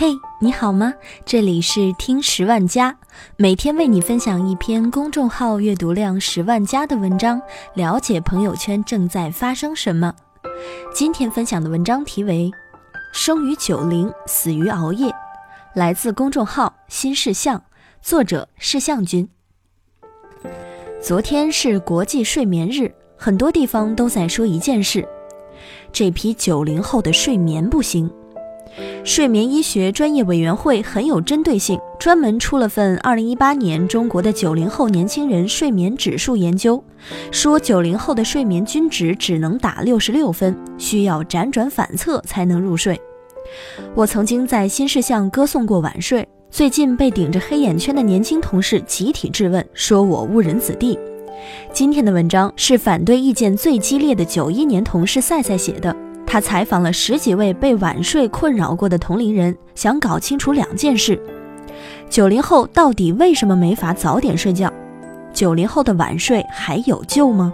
嘿，你好吗？这里是听十万加，每天为你分享一篇公众号阅读量十万加的文章，了解朋友圈正在发生什么。今天分享的文章题为《生于九零，死于熬夜》，来自公众号新事项，作者是向君。昨天是国际睡眠日，很多地方都在说一件事：这批九零后的睡眠不行。睡眠医学专业委员会很有针对性，专门出了份《二零一八年中国的九零后年轻人睡眠指数研究》，说九零后的睡眠均值只能打六十六分，需要辗转反侧才能入睡。我曾经在新事项歌颂过晚睡，最近被顶着黑眼圈的年轻同事集体质问，说我误人子弟。今天的文章是反对意见最激烈的九一年同事赛赛写的。他采访了十几位被晚睡困扰过的同龄人，想搞清楚两件事：九零后到底为什么没法早点睡觉？九零后的晚睡还有救吗？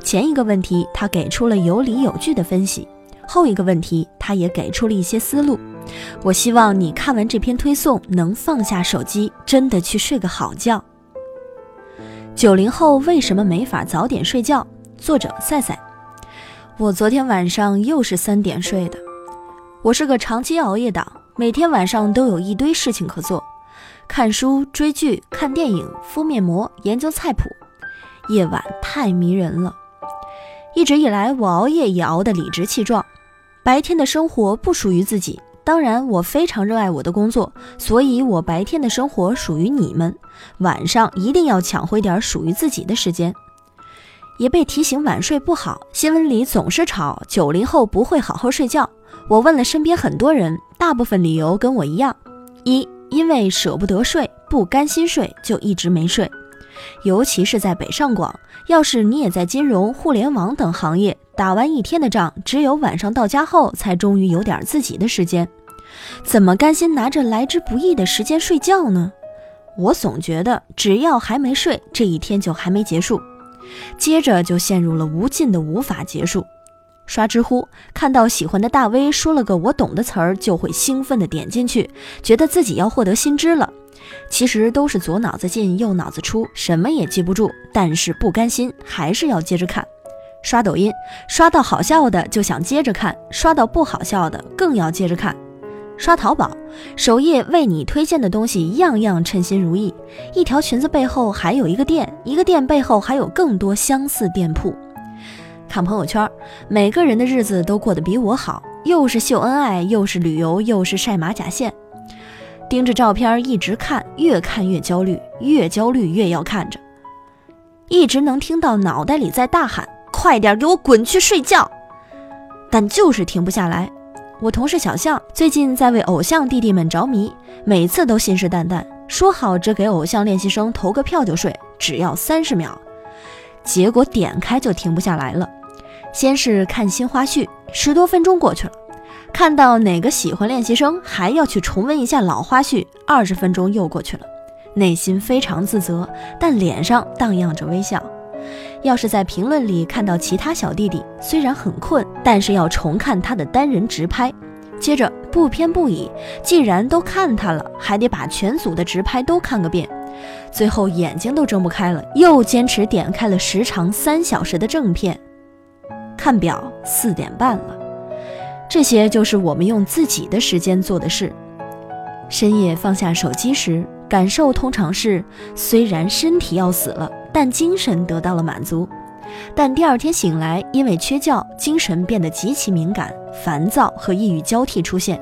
前一个问题他给出了有理有据的分析，后一个问题他也给出了一些思路。我希望你看完这篇推送能放下手机，真的去睡个好觉。九零后为什么没法早点睡觉？作者赛赛。我昨天晚上又是三点睡的。我是个长期熬夜党，每天晚上都有一堆事情可做：看书、追剧、看电影、敷面膜、研究菜谱。夜晚太迷人了。一直以来，我熬夜也熬得理直气壮。白天的生活不属于自己，当然我非常热爱我的工作，所以我白天的生活属于你们。晚上一定要抢回点属于自己的时间。也被提醒晚睡不好，新闻里总是吵九零后不会好好睡觉。我问了身边很多人，大部分理由跟我一样：一，因为舍不得睡，不甘心睡，就一直没睡。尤其是在北上广，要是你也在金融、互联网等行业，打完一天的仗，只有晚上到家后才终于有点自己的时间，怎么甘心拿着来之不易的时间睡觉呢？我总觉得，只要还没睡，这一天就还没结束。接着就陷入了无尽的无法结束。刷知乎，看到喜欢的大 V 说了个我懂的词儿，就会兴奋的点进去，觉得自己要获得新知了。其实都是左脑子进右脑子出，什么也记不住，但是不甘心，还是要接着看。刷抖音，刷到好笑的就想接着看，刷到不好笑的更要接着看。刷淘宝，首页为你推荐的东西样样称心如意。一条裙子背后还有一个店，一个店背后还有更多相似店铺。看朋友圈，每个人的日子都过得比我好，又是秀恩爱，又是旅游，又是晒马甲线。盯着照片一直看，越看越焦虑，越焦虑越要看着，一直能听到脑袋里在大喊：“快点给我滚去睡觉！”但就是停不下来。我同事小象最近在为偶像弟弟们着迷，每次都信誓旦旦说好只给偶像练习生投个票就睡，只要三十秒。结果点开就停不下来了。先是看新花絮，十多分钟过去了，看到哪个喜欢练习生，还要去重温一下老花絮，二十分钟又过去了，内心非常自责，但脸上荡漾着微笑。要是在评论里看到其他小弟弟，虽然很困，但是要重看他的单人直拍。接着不偏不倚，既然都看他了，还得把全组的直拍都看个遍。最后眼睛都睁不开了，又坚持点开了时长三小时的正片。看表，四点半了。这些就是我们用自己的时间做的事。深夜放下手机时，感受通常是：虽然身体要死了。但精神得到了满足，但第二天醒来，因为缺觉，精神变得极其敏感、烦躁和抑郁交替出现。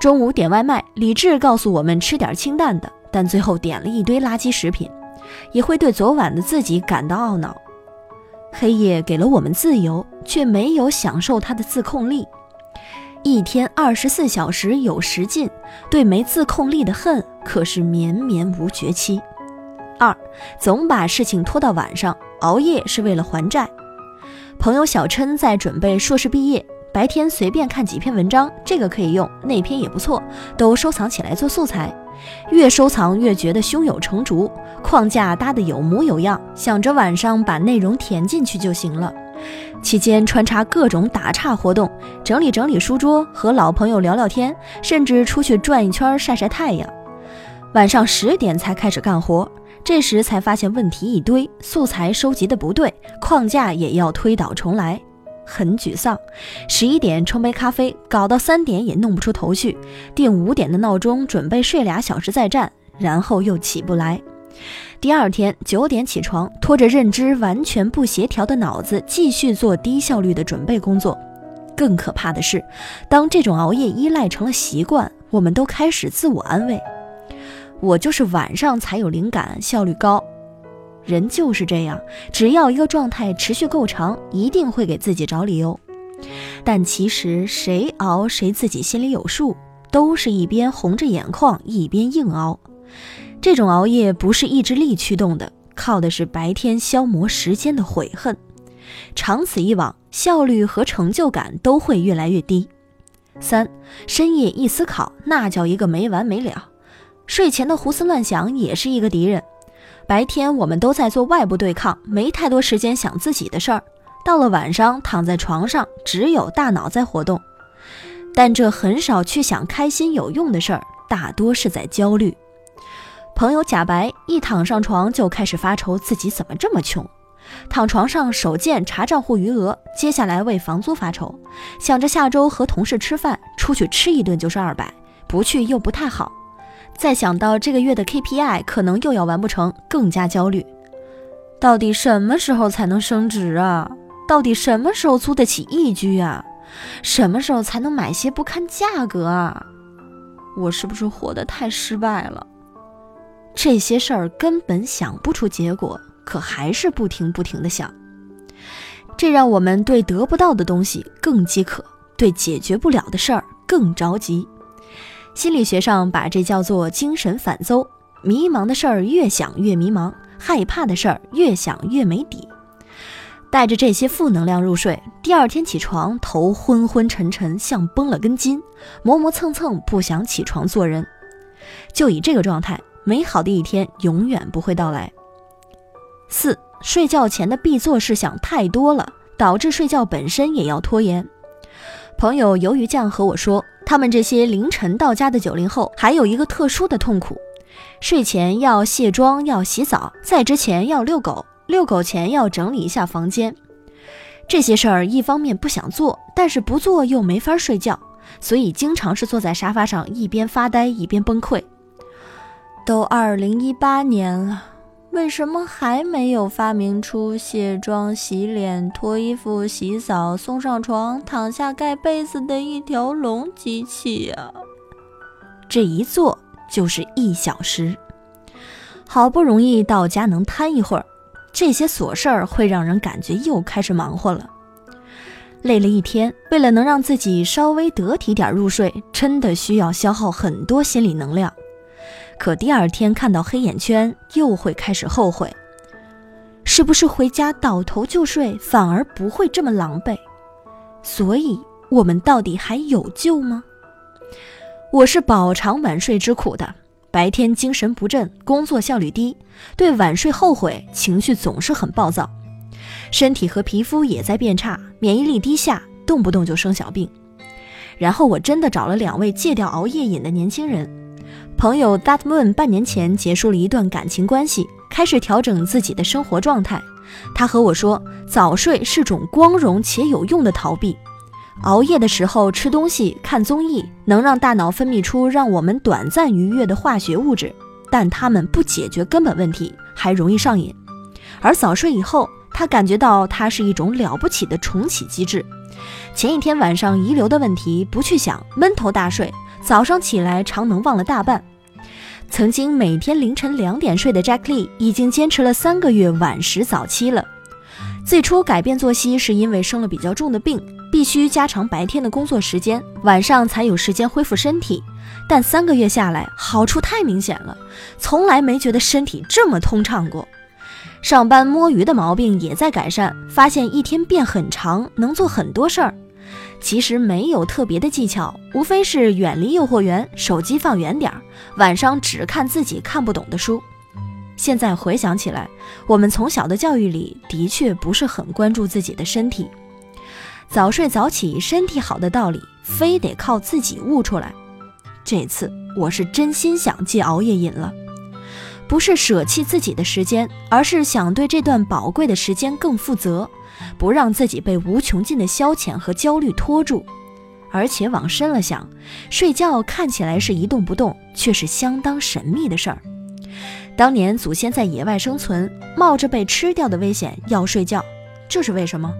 中午点外卖，理智告诉我们吃点清淡的，但最后点了一堆垃圾食品，也会对昨晚的自己感到懊恼。黑夜给了我们自由，却没有享受它的自控力。一天二十四小时有时尽，对没自控力的恨可是绵绵无绝期。二，总把事情拖到晚上，熬夜是为了还债。朋友小琛在准备硕士毕业，白天随便看几篇文章，这个可以用，那篇也不错，都收藏起来做素材。越收藏越觉得胸有成竹，框架搭得有模有样，想着晚上把内容填进去就行了。期间穿插各种打岔活动，整理整理书桌，和老朋友聊聊天，甚至出去转一圈晒晒太阳。晚上十点才开始干活，这时才发现问题一堆，素材收集的不对，框架也要推倒重来，很沮丧。十一点冲杯咖啡，搞到三点也弄不出头绪，定五点的闹钟，准备睡俩小时再战，然后又起不来。第二天九点起床，拖着认知完全不协调的脑子继续做低效率的准备工作。更可怕的是，当这种熬夜依赖成了习惯，我们都开始自我安慰：“我就是晚上才有灵感，效率高。”人就是这样，只要一个状态持续够长，一定会给自己找理由。但其实谁熬谁自己心里有数，都是一边红着眼眶一边硬熬。这种熬夜不是意志力驱动的，靠的是白天消磨时间的悔恨。长此以往，效率和成就感都会越来越低。三深夜一思考，那叫一个没完没了。睡前的胡思乱想也是一个敌人。白天我们都在做外部对抗，没太多时间想自己的事儿。到了晚上，躺在床上，只有大脑在活动，但这很少去想开心有用的事儿，大多是在焦虑。朋友贾白一躺上床就开始发愁自己怎么这么穷，躺床上手贱查账户余额，接下来为房租发愁，想着下周和同事吃饭，出去吃一顿就是二百，不去又不太好，再想到这个月的 KPI 可能又要完不成，更加焦虑。到底什么时候才能升职啊？到底什么时候租得起一居啊？什么时候才能买些不看价格啊？我是不是活得太失败了？这些事儿根本想不出结果，可还是不停不停的想，这让我们对得不到的东西更饥渴，对解决不了的事儿更着急。心理学上把这叫做精神反邹，迷茫的事儿越想越迷茫，害怕的事儿越想越没底。带着这些负能量入睡，第二天起床头昏昏沉沉，像绷了根筋，磨磨蹭蹭，不想起床做人。就以这个状态。美好的一天永远不会到来。四，睡觉前的必做事项太多了，导致睡觉本身也要拖延。朋友鱿鱼酱和我说，他们这些凌晨到家的九零后还有一个特殊的痛苦：睡前要卸妆，要洗澡，在之前要遛狗，遛狗前要整理一下房间。这些事儿一方面不想做，但是不做又没法睡觉，所以经常是坐在沙发上一边发呆一边崩溃。都二零一八年了，为什么还没有发明出卸妆、洗脸、脱衣服、洗澡、送上床、躺下盖被子的一条龙机器呀？这一坐就是一小时，好不容易到家能瘫一会儿，这些琐事儿会让人感觉又开始忙活了。累了一天，为了能让自己稍微得体点入睡，真的需要消耗很多心理能量。可第二天看到黑眼圈，又会开始后悔，是不是回家倒头就睡，反而不会这么狼狈？所以，我们到底还有救吗？我是饱尝晚睡之苦的，白天精神不振，工作效率低，对晚睡后悔，情绪总是很暴躁，身体和皮肤也在变差，免疫力低下，动不动就生小病。然后我真的找了两位戒掉熬夜瘾的年轻人。朋友 That Moon 半年前结束了一段感情关系，开始调整自己的生活状态。他和我说，早睡是种光荣且有用的逃避。熬夜的时候吃东西、看综艺，能让大脑分泌出让我们短暂愉悦的化学物质，但它们不解决根本问题，还容易上瘾。而早睡以后，他感觉到它是一种了不起的重启机制。前一天晚上遗留的问题不去想，闷头大睡。早上起来常能忘了大半。曾经每天凌晨两点睡的 Jack Lee 已经坚持了三个月晚食早期了。最初改变作息是因为生了比较重的病，必须加长白天的工作时间，晚上才有时间恢复身体。但三个月下来，好处太明显了，从来没觉得身体这么通畅过。上班摸鱼的毛病也在改善，发现一天变很长，能做很多事儿。其实没有特别的技巧，无非是远离诱惑源，手机放远点儿，晚上只看自己看不懂的书。现在回想起来，我们从小的教育里的确不是很关注自己的身体。早睡早起，身体好的道理，非得靠自己悟出来。这次我是真心想戒熬夜瘾了，不是舍弃自己的时间，而是想对这段宝贵的时间更负责，不让自己被无穷尽的消遣和焦虑拖住。而且往深了想，睡觉看起来是一动不动，却是相当神秘的事儿。当年祖先在野外生存，冒着被吃掉的危险要睡觉，这是为什么？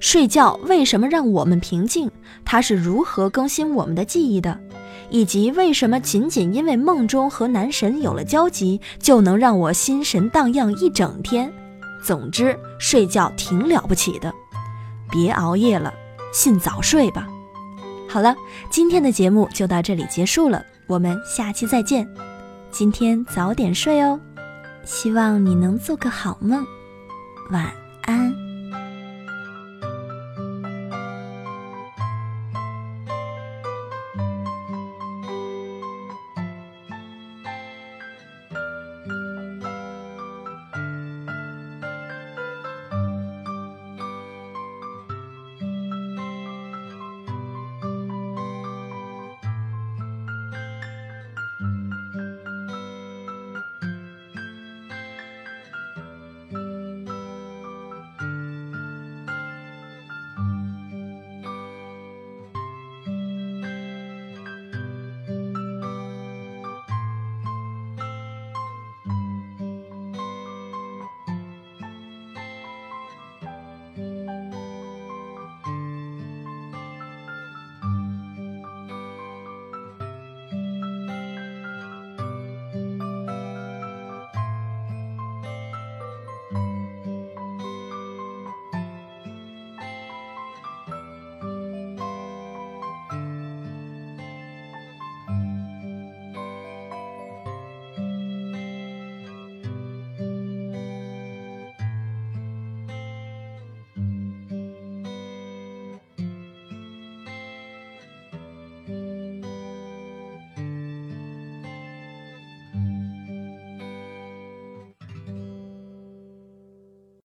睡觉为什么让我们平静？它是如何更新我们的记忆的？以及为什么仅仅因为梦中和男神有了交集，就能让我心神荡漾一整天？总之，睡觉挺了不起的，别熬夜了，信早睡吧。好了，今天的节目就到这里结束了，我们下期再见。今天早点睡哦，希望你能做个好梦，晚。